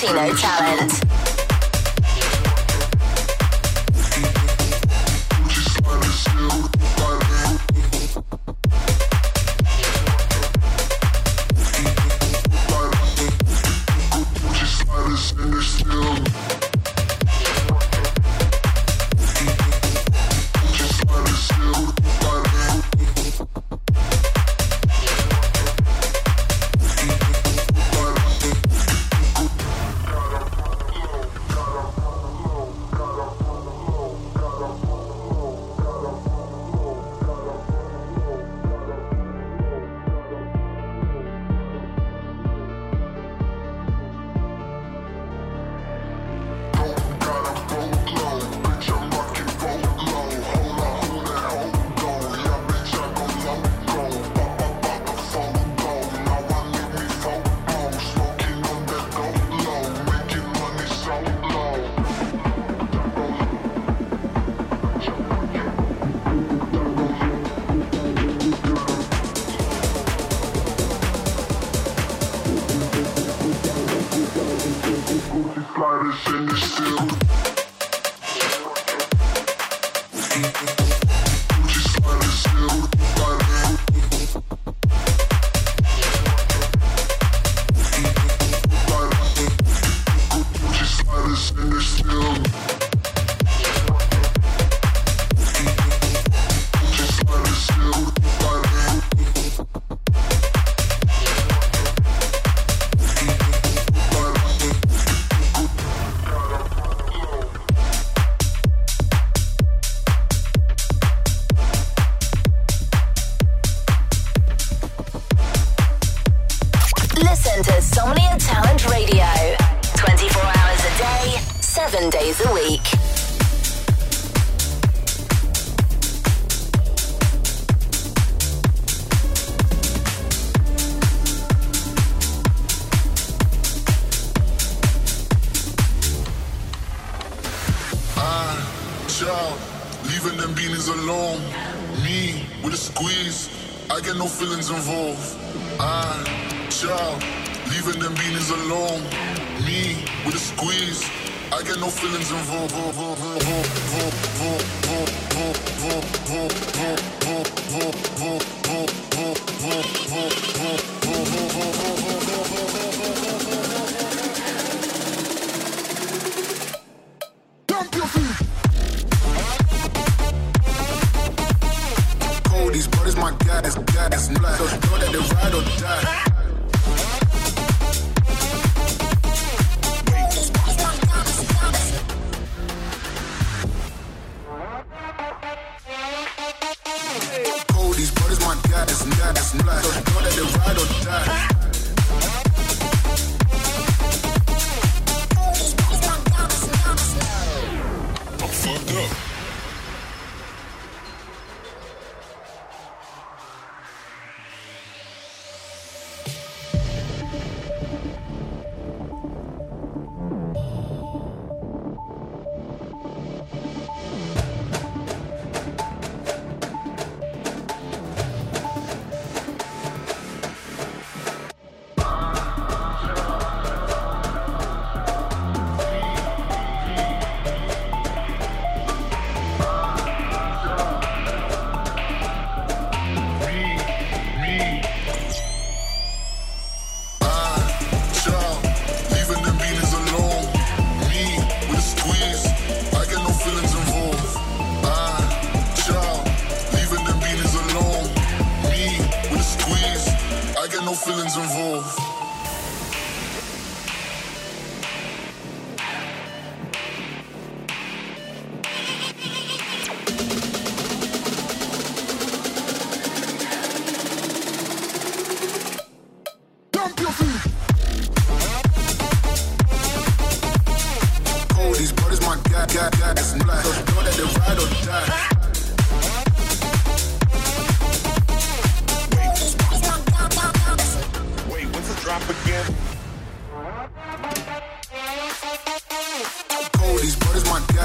Latino talent. Gute Kleider, ich in the still. feelings involved. I, child, leaving them beanies alone. Me, with a squeeze. I get no feelings involved. Involved.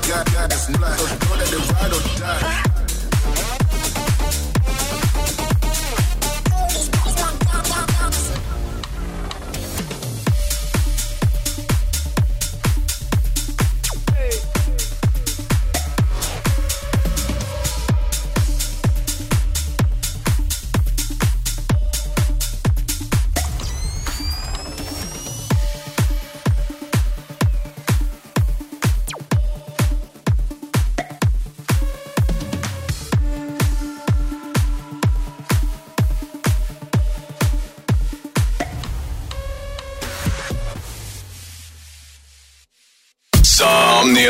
got, got, got this blood. Know that the ride or die.